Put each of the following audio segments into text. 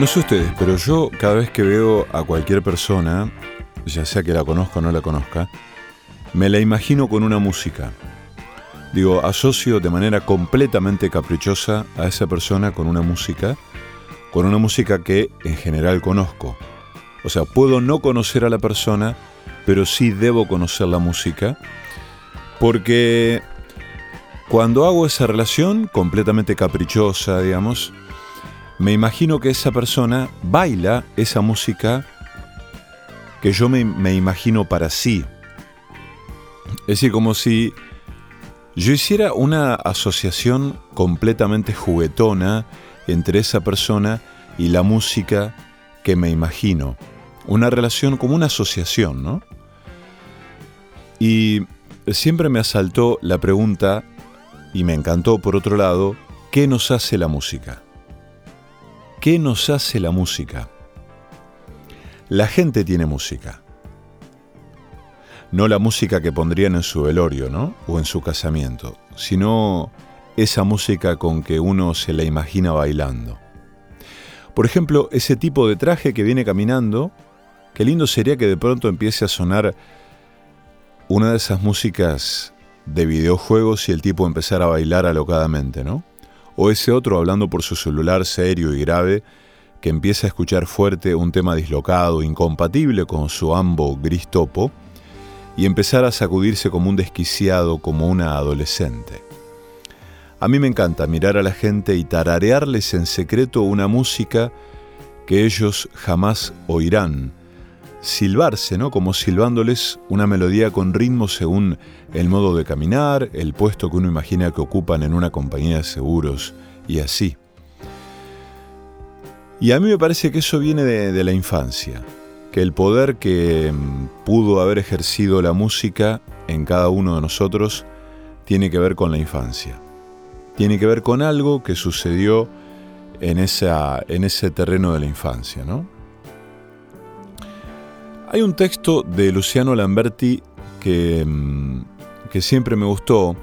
No sé ustedes, pero yo cada vez que veo a cualquier persona, ya sea que la conozca o no la conozca, me la imagino con una música. Digo, asocio de manera completamente caprichosa a esa persona con una música, con una música que en general conozco. O sea, puedo no conocer a la persona, pero sí debo conocer la música, porque cuando hago esa relación completamente caprichosa, digamos, me imagino que esa persona baila esa música que yo me, imagino para sí. Es decir, como si yo hiciera una asociación completamente juguetona entre esa persona y la música que me imagino. Una relación como una asociación, ¿no? Y siempre me asaltó la pregunta, y me encantó por otro lado, ¿qué nos hace la música? ¿Qué nos hace la música? La gente tiene música. No la música que pondrían en su velorio, ¿no? O en su casamiento, sino esa música con que uno se la imagina bailando. Por ejemplo, ese tipo de traje que viene caminando, qué lindo sería que de pronto empiece a sonar una de esas músicas de videojuegos y el tipo empezara a bailar alocadamente, ¿no? O ese otro hablando por su celular serio y grave que empieza a escuchar fuerte un tema dislocado, incompatible con su ambo gris topo, y empezar a sacudirse como un desquiciado, como una adolescente. A mí me encanta mirar a la gente y tararearles en secreto una música que ellos jamás oirán, silbarse, ¿no? Como silbándoles una melodía con ritmo según el modo de caminar, el puesto que uno imagina que ocupan en una compañía de seguros y así. Y a mí me parece que eso viene de, la infancia, que el poder que mm, pudo haber ejercido la música en cada uno de nosotros tiene que ver con la infancia. Tiene que ver con algo que sucedió en, en ese terreno de la infancia, ¿no? Hay un texto de Luciano Lamberti que, mm, siempre me gustó,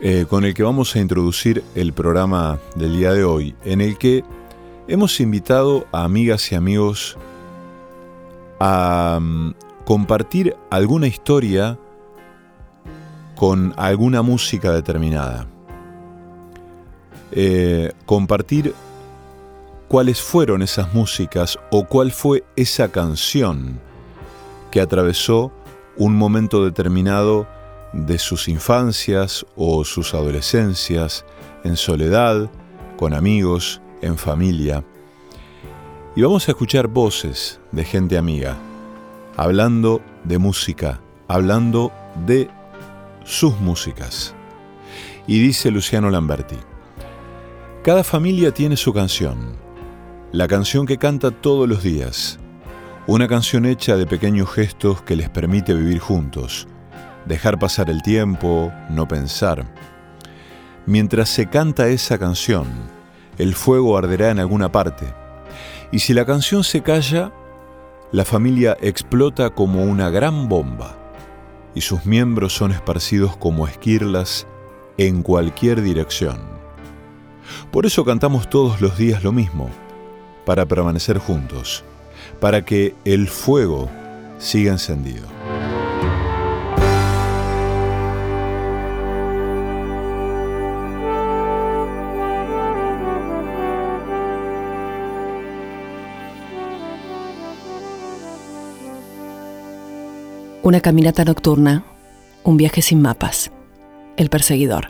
eh, con el que vamos a introducir el programa del día de hoy, en el que hemos invitado a amigas y amigos a mm, compartir alguna historia con alguna música determinada. Eh, compartir cuáles fueron esas músicas o cuál fue esa canción que atravesó un momento determinado de sus infancias o sus adolescencias, en soledad, con amigos, en familia. Y vamos a escuchar voces de gente amiga, hablando de música, hablando de sus músicas. Y dice Luciano Lamberti, cada familia tiene su canción la canción que canta todos los días. Una canción hecha de pequeños gestos que les permite vivir juntos, dejar pasar el tiempo, no pensar. Mientras se canta esa canción, el fuego arderá en alguna parte. Y si la canción se calla, la familia explota como una gran bomba y sus miembros son esparcidos como esquirlas en cualquier dirección. Por eso cantamos todos los días lo mismo para permanecer juntos, para que el fuego siga encendido. Una caminata nocturna, un viaje sin mapas, el perseguidor.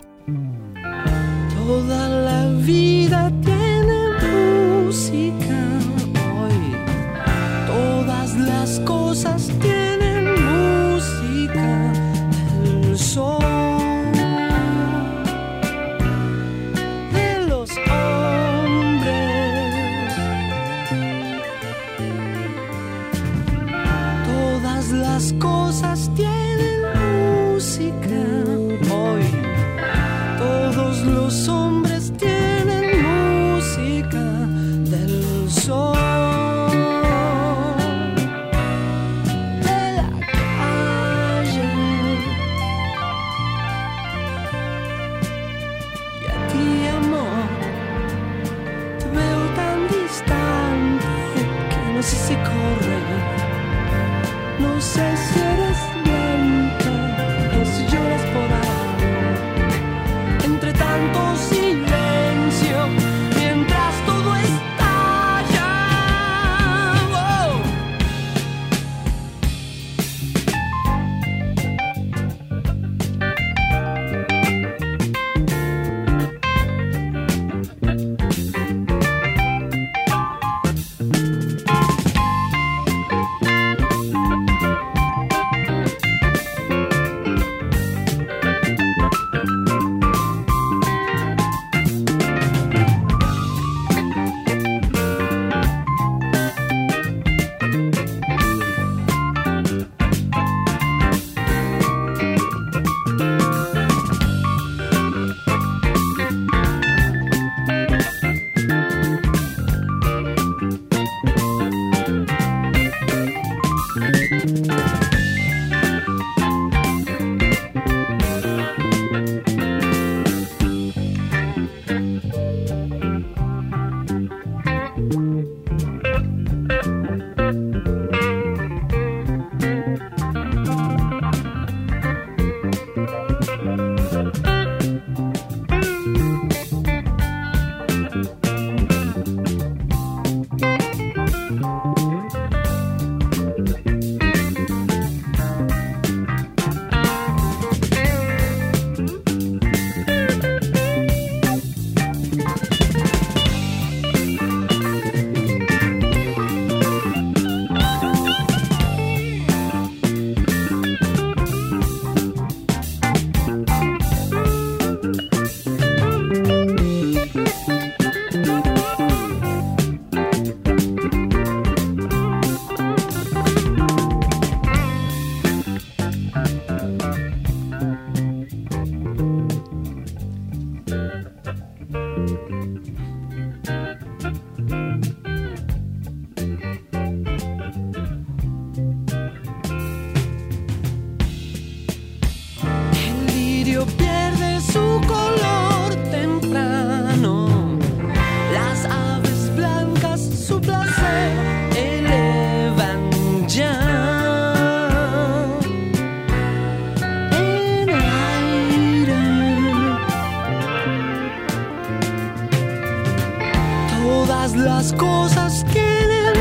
Las cosas tienen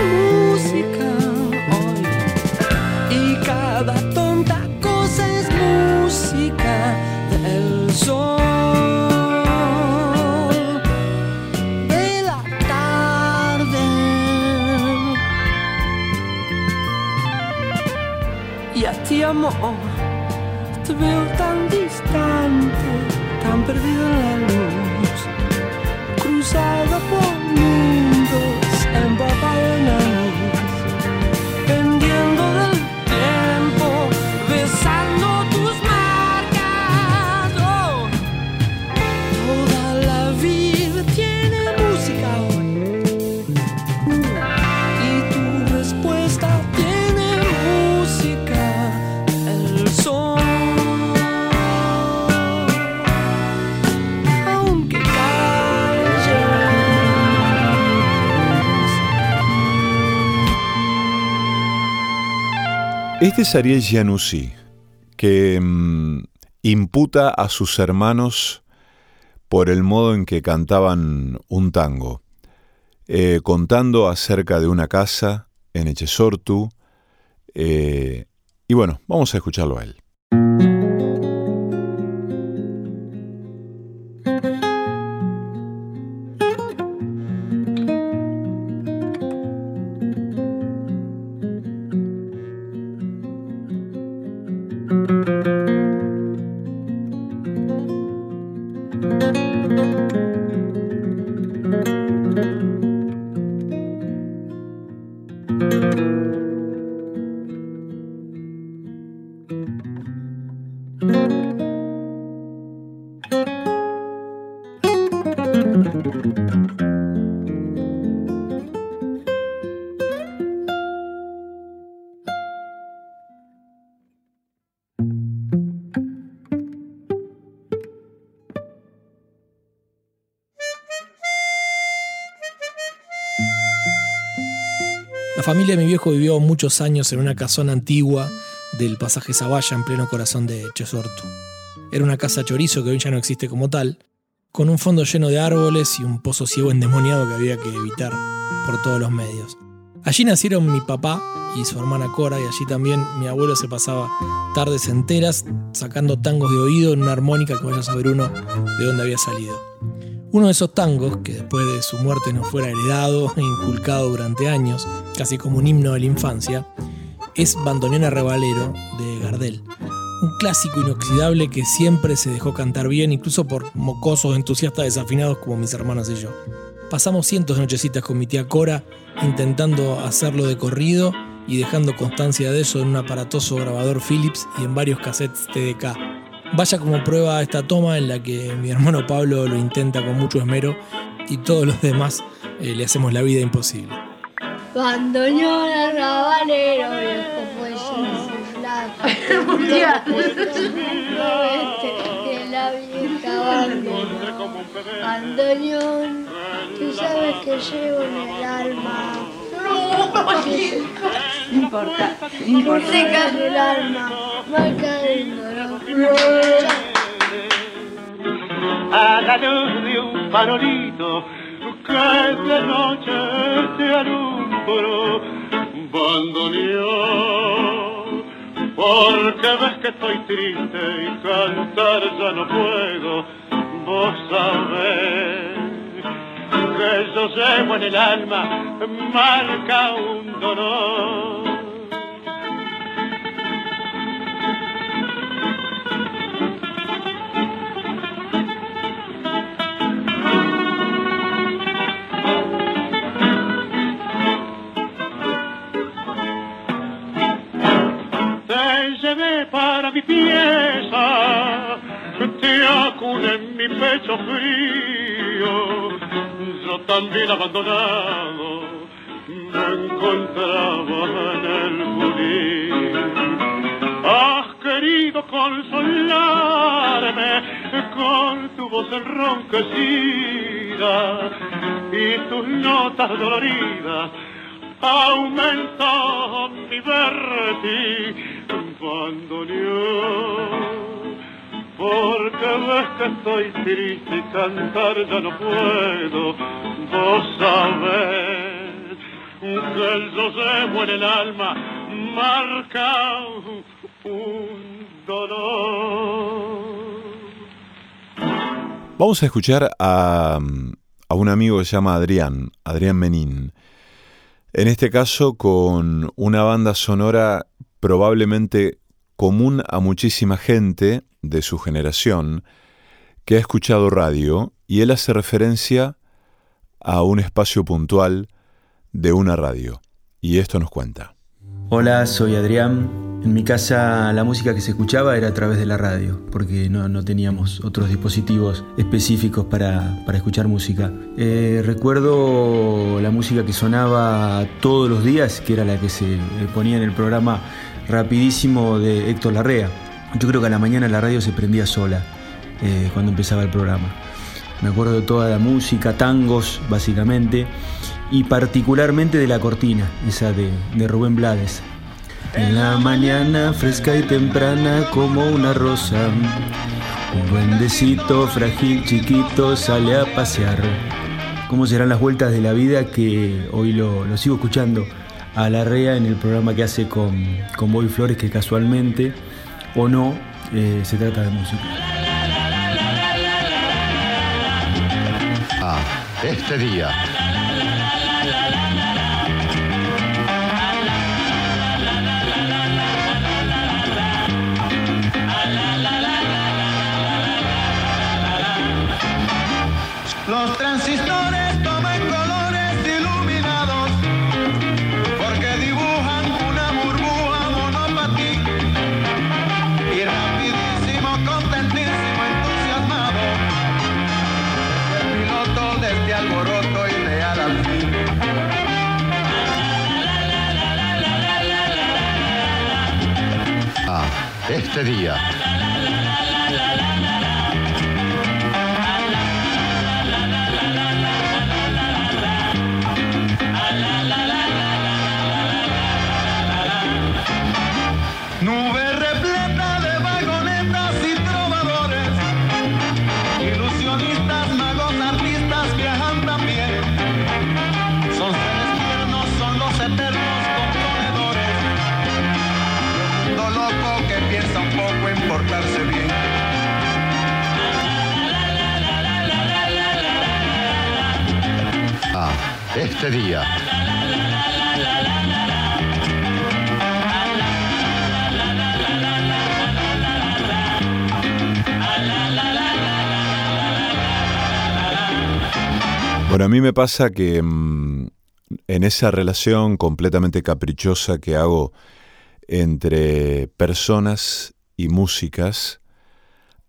música hoy y cada tonta cosa es música del sol. De la tarde. Y a ti amor te veo tan distante tan perdido en la Este es Ariel Gianussi, que mm, imputa a sus hermanos por el modo en que cantaban un tango, eh, contando acerca de una casa en Echesortu. eh, y bueno, vamos a escucharlo a él. Familia de mi viejo vivió muchos años en una casona antigua del pasaje Zavalla en pleno corazón de Chesortu. Era una casa chorizo que hoy ya no existe como tal, con un fondo lleno de árboles y un pozo ciego endemoniado que había que evitar por todos los medios. Allí nacieron mi papá y su hermana Cora y allí también mi abuelo se pasaba tardes enteras sacando tangos de oído en una armónica que vaya a saber uno de dónde había salido. Uno de esos tangos, que después de su muerte nos fuera heredado e inculcado durante años, casi como un himno de la infancia, es Bandoneón Arrebalero de Gardel. Un clásico inoxidable que siempre se dejó cantar bien, incluso por mocosos entusiastas desafinados como mis hermanos y yo. Pasamos cientos de nochecitas con mi tía Cora intentando hacerlo de corrido y dejando constancia de eso en un aparatoso grabador Philips y en varios cassettes TDK. Vaya como prueba esta toma en la que mi hermano Pablo lo intenta con mucho esmero y todos los demás eh, le hacemos la vida imposible. Viejo la vieja bandoneón. Bandoneón, tú sabes que llevo en el alma. No importa, no importa. El alma, marca del dolor. a la luz de un farolito que de noche te alumbró bandoneón porque ves que estoy triste y cantar ya no puedo vos sabés que yo llevo en el alma marca un dolor pecho frío, yo también abandonado me encontraba en el judío. Has querido consolarme con tu voz enronquecida y tus notas doloridas aumenta mi verte bandoneón porque ves que estoy triste y cantar ya no puedo vos sabés que yo llevo en el alma marca un dolor Vamos a escuchar a, a un amigo que se llama Adrián, Adrián Menín. En este caso con una banda sonora probablemente común a muchísima gente de su generación que ha escuchado radio y él hace referencia a un espacio puntual de una radio. Y esto nos cuenta. Hola, soy Adrián. En mi casa la música que se escuchaba era a través de la radio, porque no, no teníamos otros dispositivos específicos para, para escuchar música. Eh, recuerdo la música que sonaba todos los días, que era la que se ponía en el programa rapidísimo de Héctor Larrea. Yo creo que a la mañana la radio se prendía sola eh, cuando empezaba el programa. Me acuerdo de toda la música, tangos básicamente, y particularmente de la cortina, esa de, Rubén Blades. En la mañana fresca y temprana como una rosa, un duendecito frágil chiquito sale a pasear. ¿Cómo serán las vueltas de la vida que hoy lo, sigo escuchando a Larrea en el programa que hace con, con Boy Flores, que casualmente o no eh, se trata de música? Ah, este día. Los transistores este día. Nube repleta de vagonetas y trovadores, ilusionistas, magos, artistas, viajan también. Portarse bien. Ah, este día. Bueno, a mí me pasa que mm, en esa relación completamente caprichosa que hago entre personas y músicas,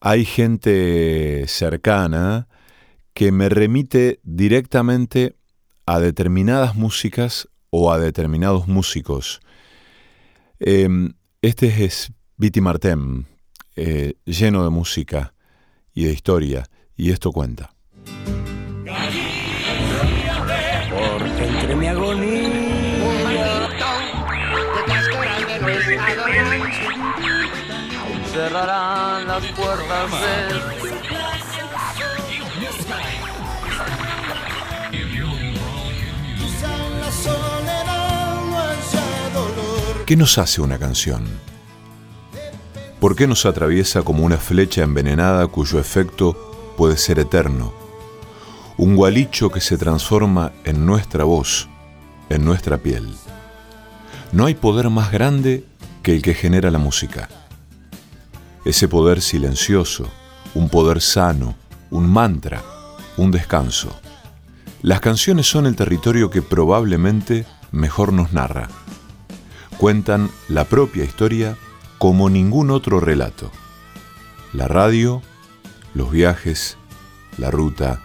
hay gente cercana que me remite directamente a determinadas músicas o a determinados músicos. Em, este es Viti Martem, eh, lleno de música y de historia, y esto cuenta. ¿Qué nos hace una canción? ¿Por qué nos atraviesa como una flecha envenenada cuyo efecto puede ser eterno? Un gualicho que se transforma en nuestra voz, en nuestra piel. No hay poder más grande que el que genera la música. Ese poder silencioso, un poder sano, un mantra, un descanso. Las canciones son el territorio que probablemente mejor nos narra cuentan la propia historia como ningún otro relato. La radio, los viajes, la ruta,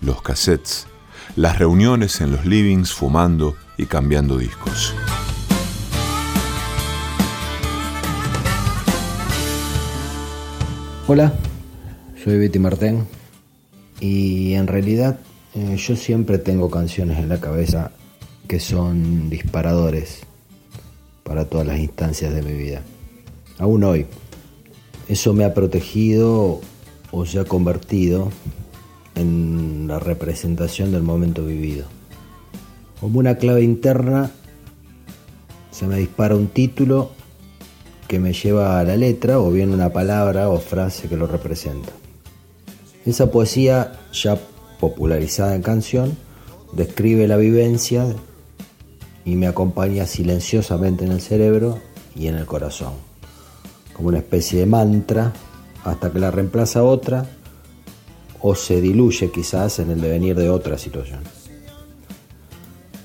los cassettes, las reuniones en los livings fumando y cambiando discos. Hola, soy Betty Martín y en realidad eh, yo siempre tengo canciones en la cabeza que son disparadores para todas las instancias de mi vida. Aún hoy. Eso me ha protegido o se ha convertido en la representación del momento vivido. Como una clave interna se me dispara un título que me lleva a la letra o bien una palabra o frase que lo representa. Esa poesía ya popularizada en canción describe la vivencia y me acompaña silenciosamente en el cerebro y en el corazón, como una especie de mantra hasta que la reemplaza otra o se diluye quizás en el devenir de otra situación.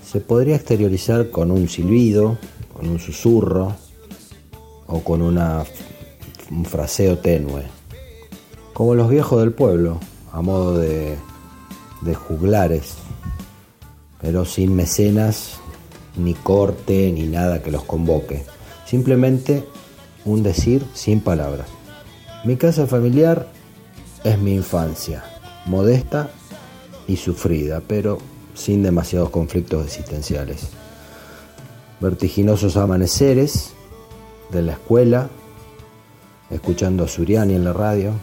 Se podría exteriorizar con un silbido, con un susurro o con una, un fraseo tenue, como los viejos del pueblo, a modo de, de juglares, pero sin mecenas ni corte, ni nada que los convoque. Simplemente un decir sin palabras. Mi casa familiar es mi infancia, modesta y sufrida, pero sin demasiados conflictos existenciales. Vertiginosos amaneceres de la escuela, escuchando a Suriani en la radio,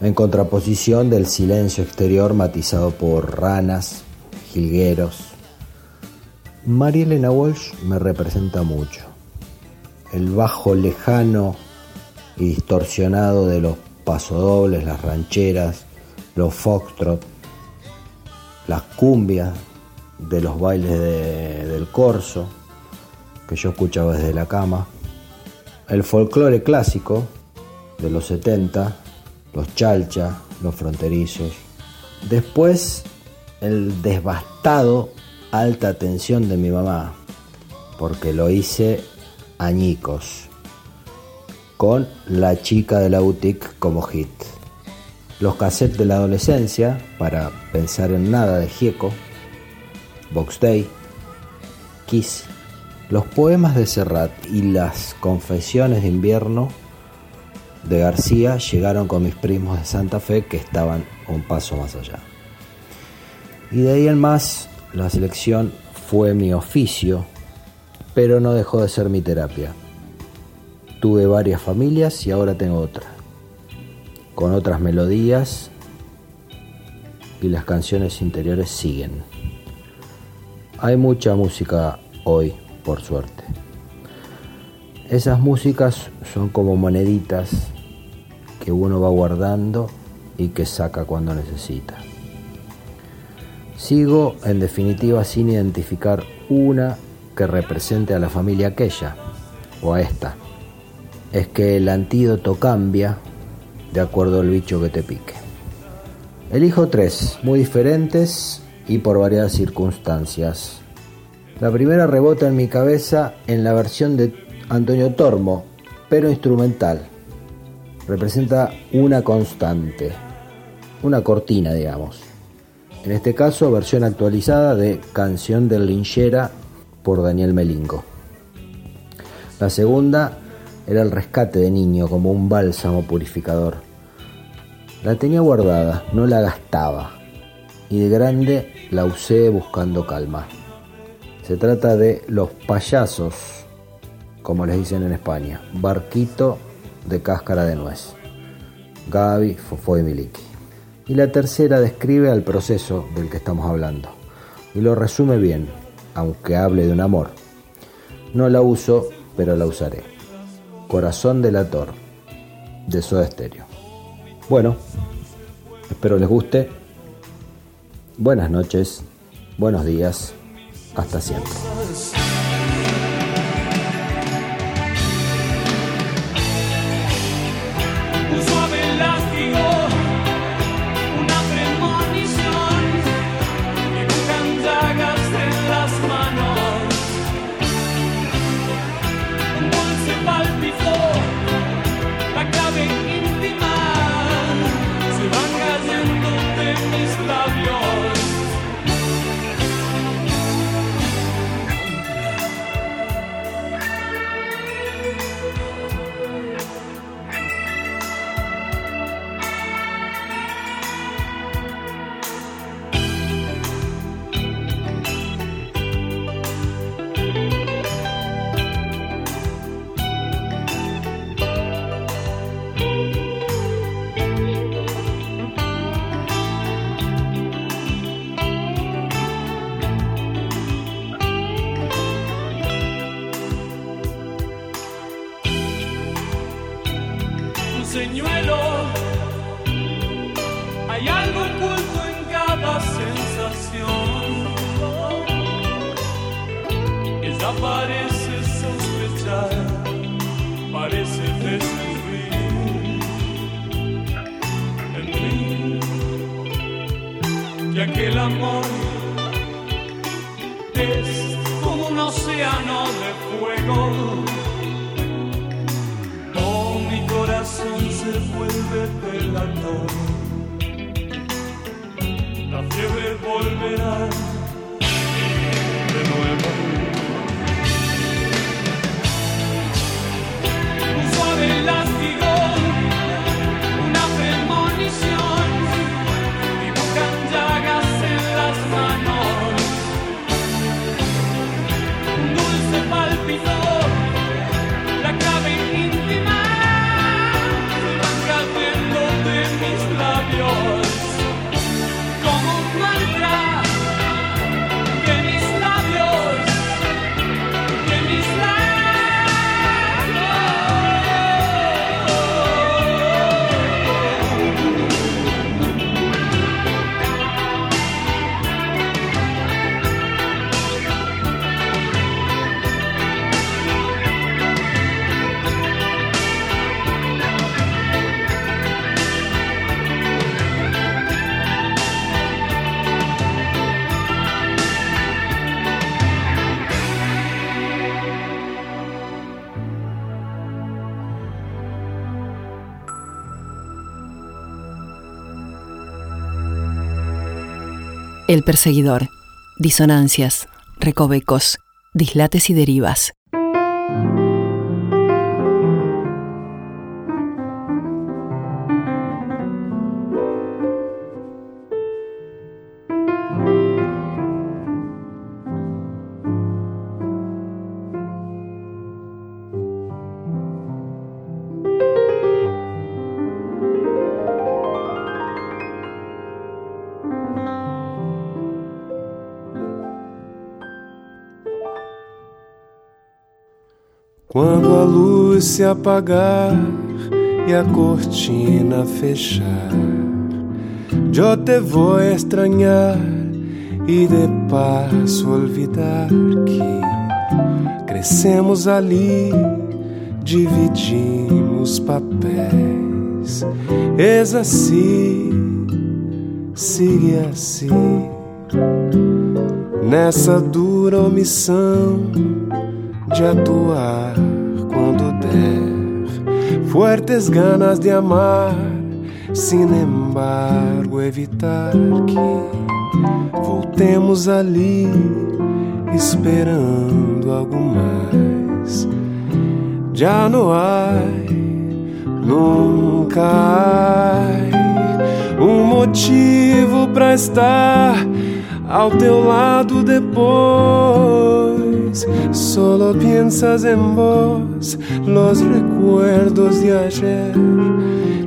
en contraposición del silencio exterior matizado por ranas, jilgueros, María Elena Walsh me representa mucho. El bajo lejano y distorsionado de los pasodobles, las rancheras, los foxtrot, las cumbias de los bailes del corso que yo escuchaba desde la cama, el folclore clásico de los 70, los chalcha, los fronterizos, después el desbastado alta tensión de mi mamá, porque lo hice añicos, con La chica de la boutique como hit. Los cassettes de la adolescencia, para pensar en nada de Gieco, Box Day, Kiss, los poemas de Serrat y las confesiones de invierno de García llegaron con mis primos de Santa Fe que estaban un paso más allá. Y de ahí en más la selección fue mi oficio, pero no dejó de ser mi terapia. Tuve varias familias y ahora tengo otra, con otras melodías y las canciones interiores siguen. Hay mucha música hoy, por suerte. Esas músicas son como moneditas que uno va guardando y que saca cuando necesita. Sigo, en definitiva, sin identificar una que represente a la familia aquella o a esta. Es que el antídoto cambia de acuerdo al bicho que te pique. Elijo tres, muy diferentes y por varias circunstancias. La primera rebota en mi cabeza en la versión de Antonio Tormo, pero instrumental. Representa una constante, una cortina, digamos. En este caso, versión actualizada de Canción del Linchera por Daniel Melingo. La segunda era el rescate de niño como un bálsamo purificador. La tenía guardada, no la gastaba, y de grande la usé buscando calma. Se trata de Los payasos, como les dicen en España, barquito de cáscara de nuez. Gaby, Fofo y Miliki. Y la tercera describe al proceso del que estamos hablando y lo resume bien, aunque hable de un amor. No la uso, pero la usaré. Corazón delator, de Soda Stereo. Bueno, espero les guste. Buenas noches, buenos días, hasta siempre. Señuelo. Hay algo oculto en cada sensación. Ella parece sospechar, parece descubrir en mí que aquel amor es como un océano de fuego. Corazón se vuelve delator. La fiebre volverá El perseguidor. Disonancias, recovecos, dislates y derivas. Luz se apagar e a cortina fechar. Eu te vou estranhar e de passo olvidar que crescemos ali, dividimos papéis. És assim, sigue assim, nessa dura omissão de atuar der, fuertes ganas de amar, sin embargo, evitar que voltemos ali, esperando algo mais. Já não há, nunca há um motivo para estar ao teu lado depois. Solo piensas en vos, los recuerdos de ayer.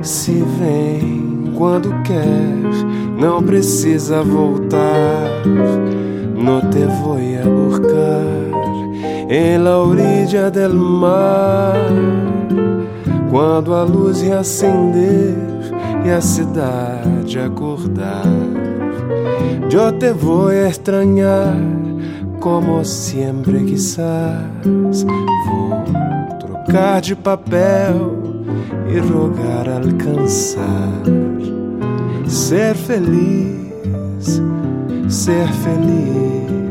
Se vem quando quer, não precisa voltar. No te voy a buscar en la orilla del mar. Quando a luz reacender e a cidade acordar. Yo te voy a extrañar como siempre quizás. Vou trocar de papel e rogar alcançar. Ser feliz, ser feliz.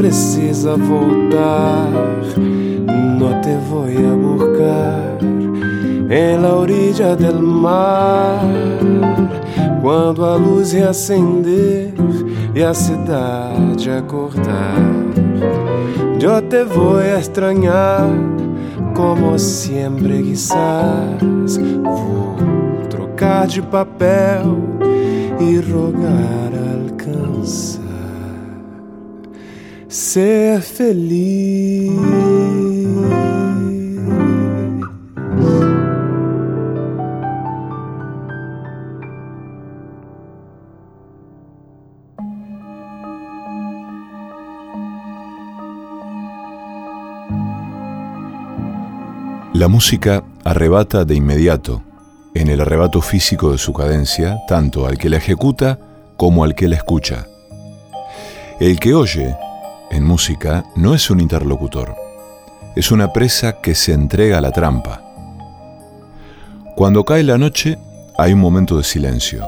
Precisa voltar. No te voy a buscar en la orilla del mar. Quando a luz reacender e a cidade acordar. Eu te vou a extrañar como sempre quizás. Vou trocar de papel e rogar alcançar. Ser feliz. La música arrebata de inmediato, en el arrebato físico de su cadencia, tanto al que la ejecuta como al que la escucha. El que oye, en música, no es un interlocutor, es una presa que se entrega a la trampa. Cuando cae la noche, hay un momento de silencio.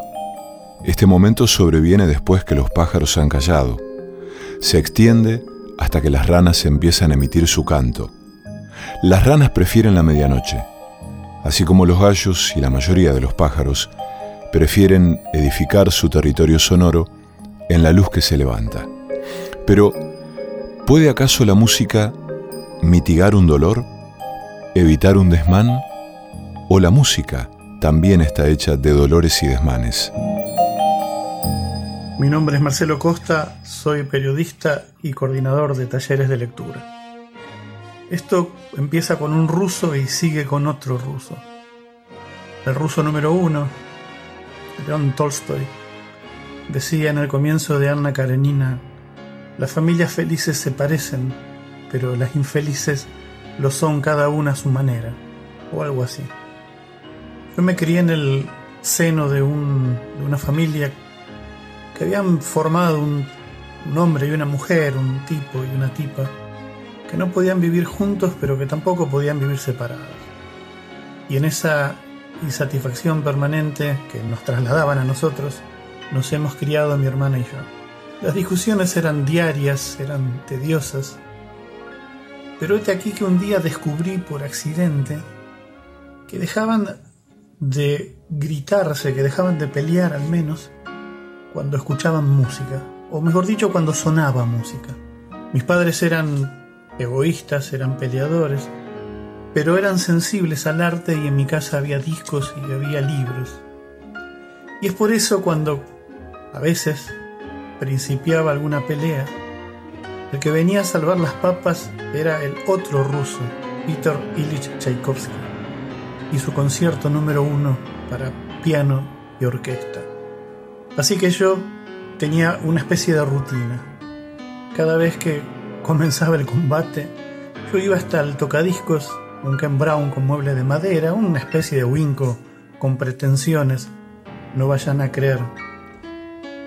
Este momento sobreviene después que los pájaros han callado. Se extiende hasta que las ranas empiezan a emitir su canto. Las ranas prefieren la medianoche, así como los gallos y la mayoría de los pájaros prefieren edificar su territorio sonoro en la luz que se levanta. Pero, ¿puede acaso la música mitigar un dolor? ¿Evitar un desmán? ¿O la música también está hecha de dolores y desmanes? Mi nombre es Marcelo Costa, soy periodista y coordinador de talleres de lectura. Esto empieza con un ruso y sigue con otro ruso. El ruso número uno, León Tolstoy, decía en el comienzo de Anna Karenina, las familias felices se parecen, pero las infelices lo son cada una a su manera, o algo así. Yo me crié en el seno de, un, de una familia que habían formado un un hombre y una mujer, un tipo y una tipa, que no podían vivir juntos pero que tampoco podían vivir separados. Y en esa insatisfacción permanente que nos trasladaban a nosotros, nos hemos criado mi hermana y yo. Las discusiones eran diarias, eran tediosas, pero este aquí que un día descubrí por accidente que dejaban de gritarse, que dejaban de pelear al menos, cuando escuchaban música, o mejor dicho, cuando sonaba música. Mis padres eran egoístas, eran peleadores, pero eran sensibles al arte y en mi casa había discos y había libros. Y es por eso cuando a veces principiaba alguna pelea, el que venía a salvar las papas era el otro ruso, Peter Ilich Tchaikovsky, y su concierto número uno para piano y orquesta. Así que yo tenía una especie de rutina. Cada vez que comenzaba el combate, yo iba hasta el tocadiscos, un Ken Brown con mueble de madera, una especie de winco con pretensiones, no vayan a creer.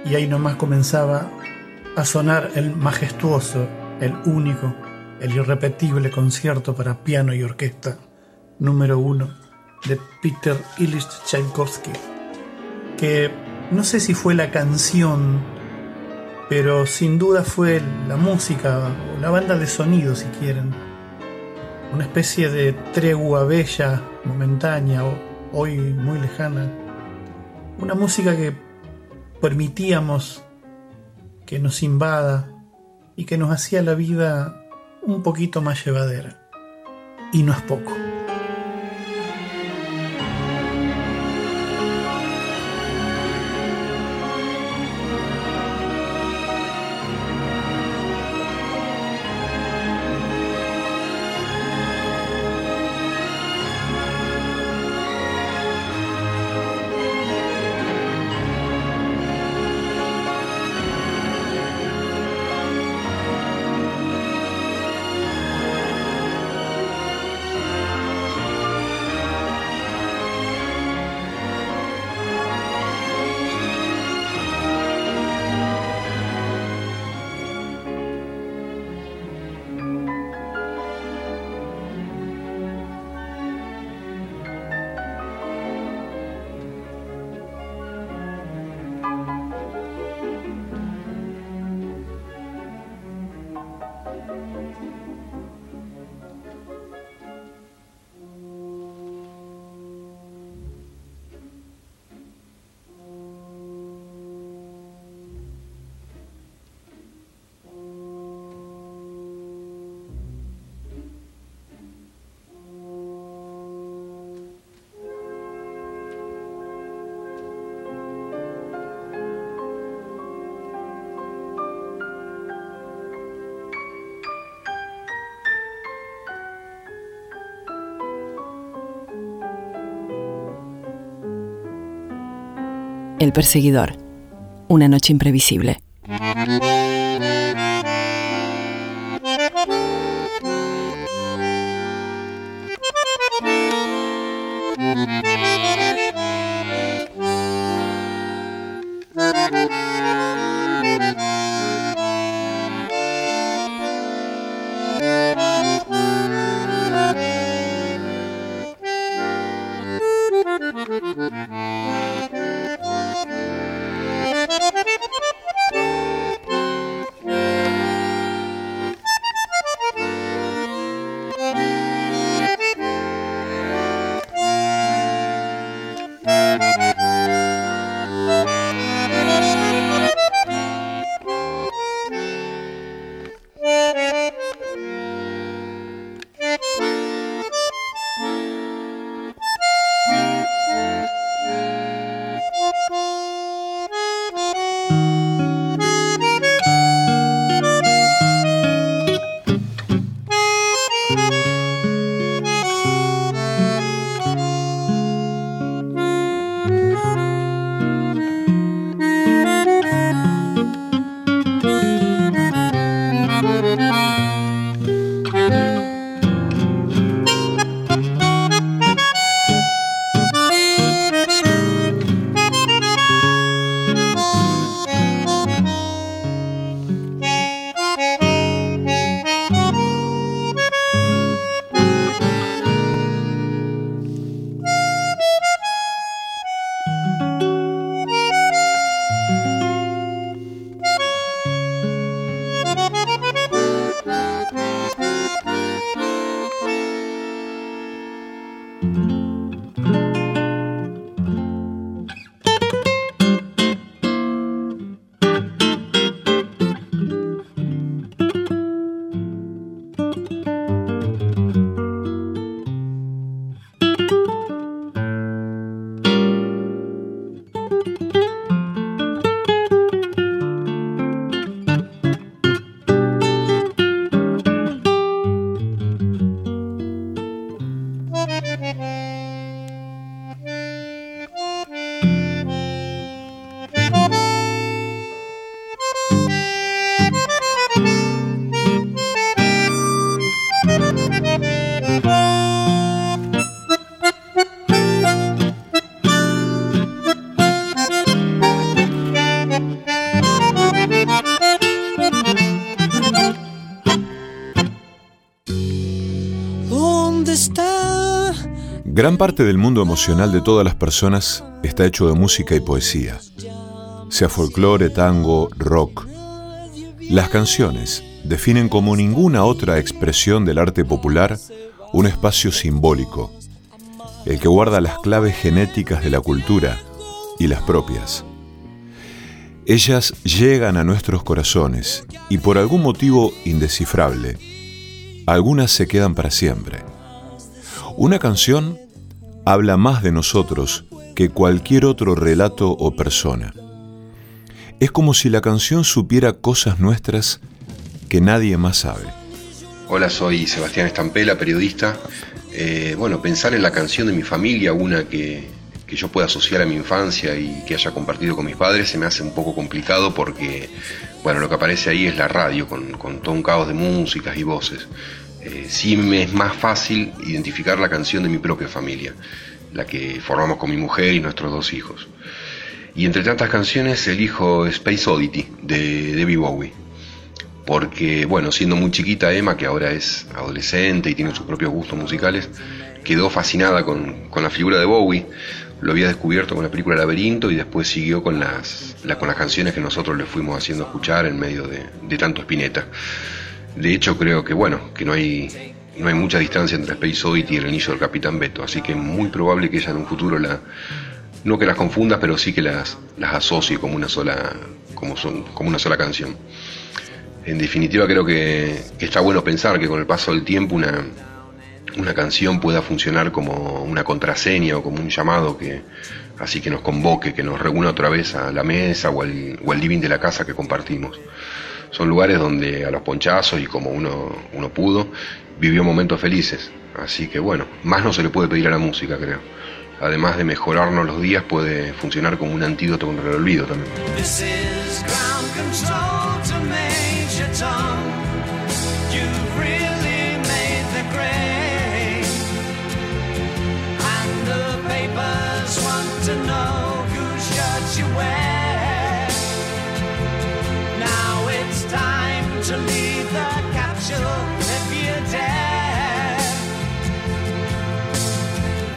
Y ahí nomás comenzaba a sonar el majestuoso, el único, el irrepetible concierto para piano y orquesta número uno de Peter Ilyich Tchaikovsky, que no sé si fue la canción, pero sin duda fue la música o la banda de sonido, si quieren. Una especie de tregua bella, momentánea, o hoy muy lejana. Una música que permitíamos que nos invada y que nos hacía la vida un poquito más llevadera. Y no es poco. El perseguidor. Una noche imprevisible. Gran parte del mundo emocional de todas las personas está hecho de música y poesía, sea folclore, tango, rock. Las canciones definen como ninguna otra expresión del arte popular un espacio simbólico, el que guarda las claves genéticas de la cultura y las propias. Ellas llegan a nuestros corazones y por algún motivo indescifrable, algunas se quedan para siempre. Una canción habla más de nosotros que cualquier otro relato o persona. Es como si la canción supiera cosas nuestras que nadie más sabe. Hola, soy Sebastián Estampela, periodista. Eh, bueno, pensar en la canción de mi familia, una que, que yo pueda asociar a mi infancia y que haya compartido con mis padres, se me hace un poco complicado porque, bueno, lo que aparece ahí es la radio, con, con todo un caos de músicas y voces. Eh, sí me es más fácil identificar la canción de mi propia familia, la que formamos con mi mujer y nuestros dos hijos. Y entre tantas canciones elijo Space Oddity de Debbie Bowie. Porque, bueno, siendo muy chiquita Emma, que ahora es adolescente y tiene sus propios gustos musicales, quedó fascinada con, con la figura de Bowie. Lo había descubierto con la película Laberinto y después siguió con las, con las canciones que nosotros le fuimos haciendo escuchar en medio de, de tanto Spinetta. De hecho, creo que bueno, que no hay, no hay mucha distancia entre Space Oddity y el inicio del Capitán Beto, así que es muy probable que ella en un futuro la, no que las confundas, pero sí que las, las asocie como una sola, como son, como una sola canción. En definitiva, creo que, que está bueno pensar que con el paso del tiempo una, una canción pueda funcionar como una contraseña o como un llamado que así que nos convoque, que nos reúna otra vez a la mesa o al, o al living de la casa que compartimos son lugares donde a los ponchazos y como uno, uno pudo, vivió momentos felices. Así que bueno, más no se le puede pedir a la música, creo. Además de mejorarnos los días, puede funcionar como un antídoto contra el olvido también. to leave the capsule if you dare.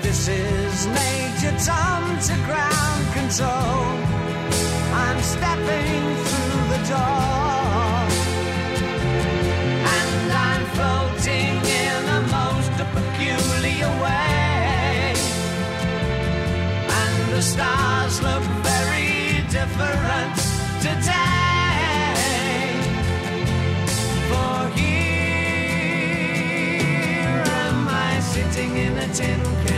This is Major Tom to ground control. I'm stepping through the door. And I'm floating in a most peculiar way. And the stars look very different sitting in a tin can.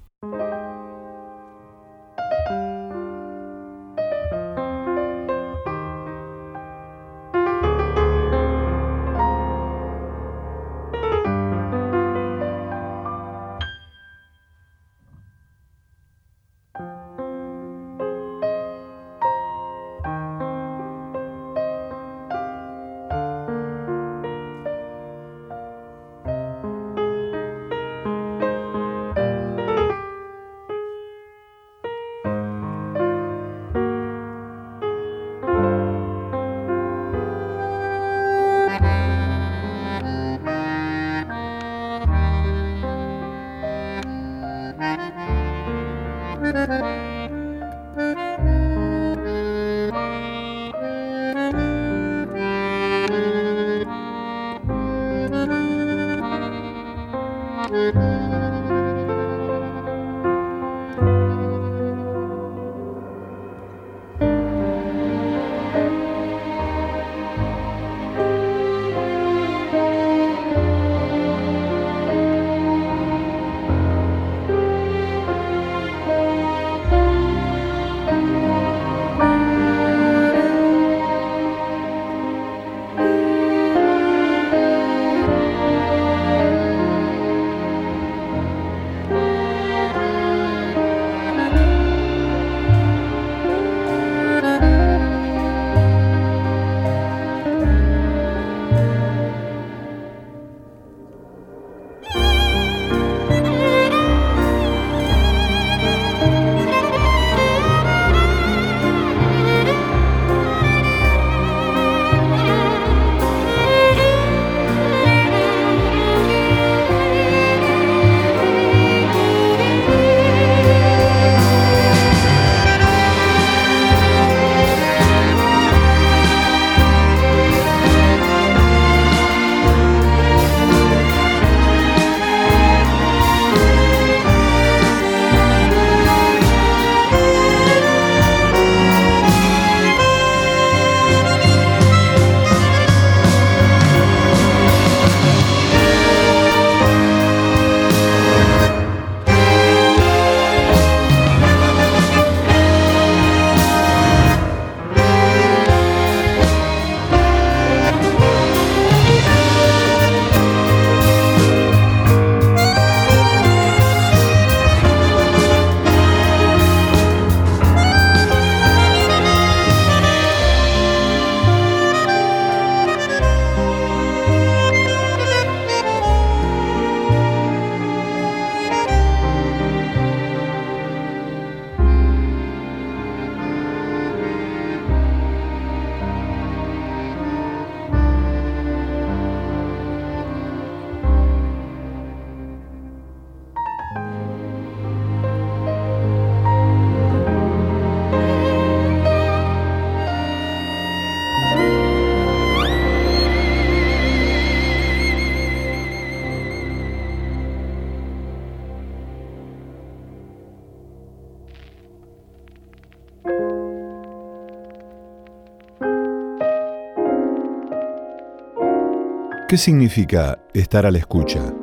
¿Qué significa estar a la escucha?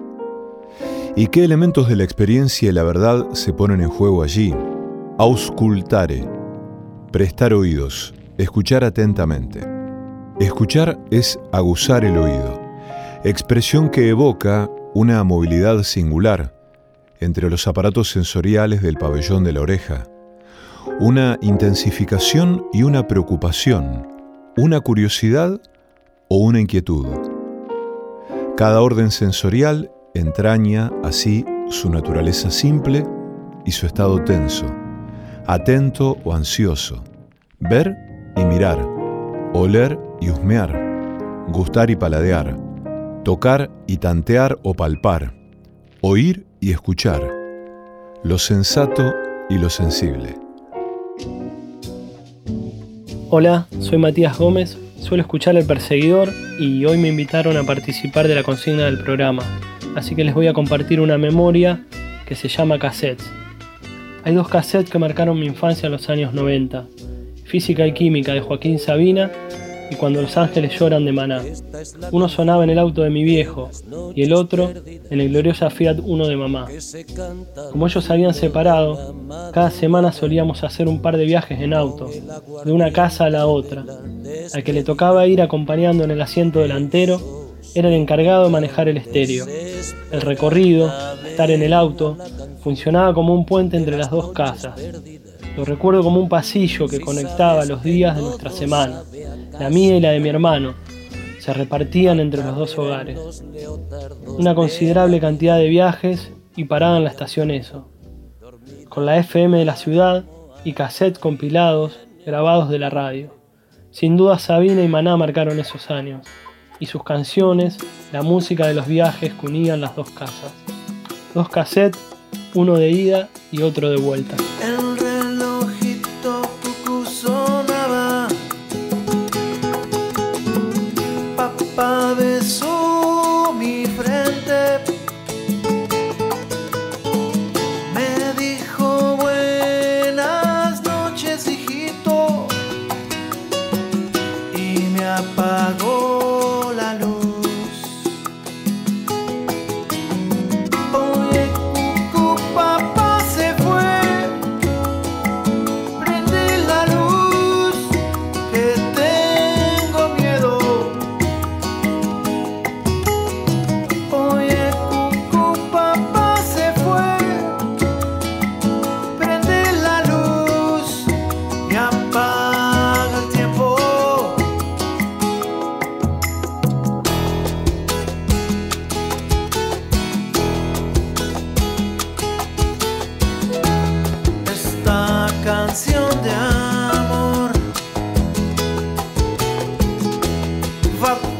¿Y qué elementos de la experiencia y la verdad se ponen en juego allí? Auscultare, prestar oídos, escuchar atentamente. Escuchar es aguzar el oído, expresión que evoca una movilidad singular entre los aparatos sensoriales del pabellón de la oreja, una intensificación y una preocupación, una curiosidad o una inquietud. Cada orden sensorial entraña así su naturaleza simple y su estado tenso, atento o ansioso, ver y mirar, oler y husmear, gustar y paladear, tocar y tantear o palpar, oír y escuchar, lo sensato y lo sensible. Hola, soy Matías Gómez, Suelo escuchar El Perseguidor y hoy me invitaron a participar de la consigna del programa, así que les voy a compartir una memoria que se llama Cassettes. Hay dos cassettes que marcaron mi infancia en los años 90, Física y Química de Joaquín Sabina y Cuando los ángeles lloran de maná. Uno sonaba en el auto de mi viejo y el otro en el gloriosa Fiat Uno de mamá. Como ellos se habían separado, cada semana solíamos hacer un par de viajes en auto, de una casa a la otra. Al que le tocaba ir acompañando en el asiento delantero era el encargado de manejar el estéreo. El recorrido, estar en el auto, funcionaba como un puente entre las dos casas. Lo recuerdo como un pasillo que conectaba los días de nuestra semana. La mía y la de mi hermano se repartían entre los dos hogares. Una considerable cantidad de viajes y parada en la estación ESO. Con la FM de la ciudad y cassettes compilados grabados de la radio. Sin duda Sabina y Maná marcaron esos años. Y sus canciones, la música de los viajes que unían las dos casas. Dos cassettes, uno de ida y otro de vuelta. Va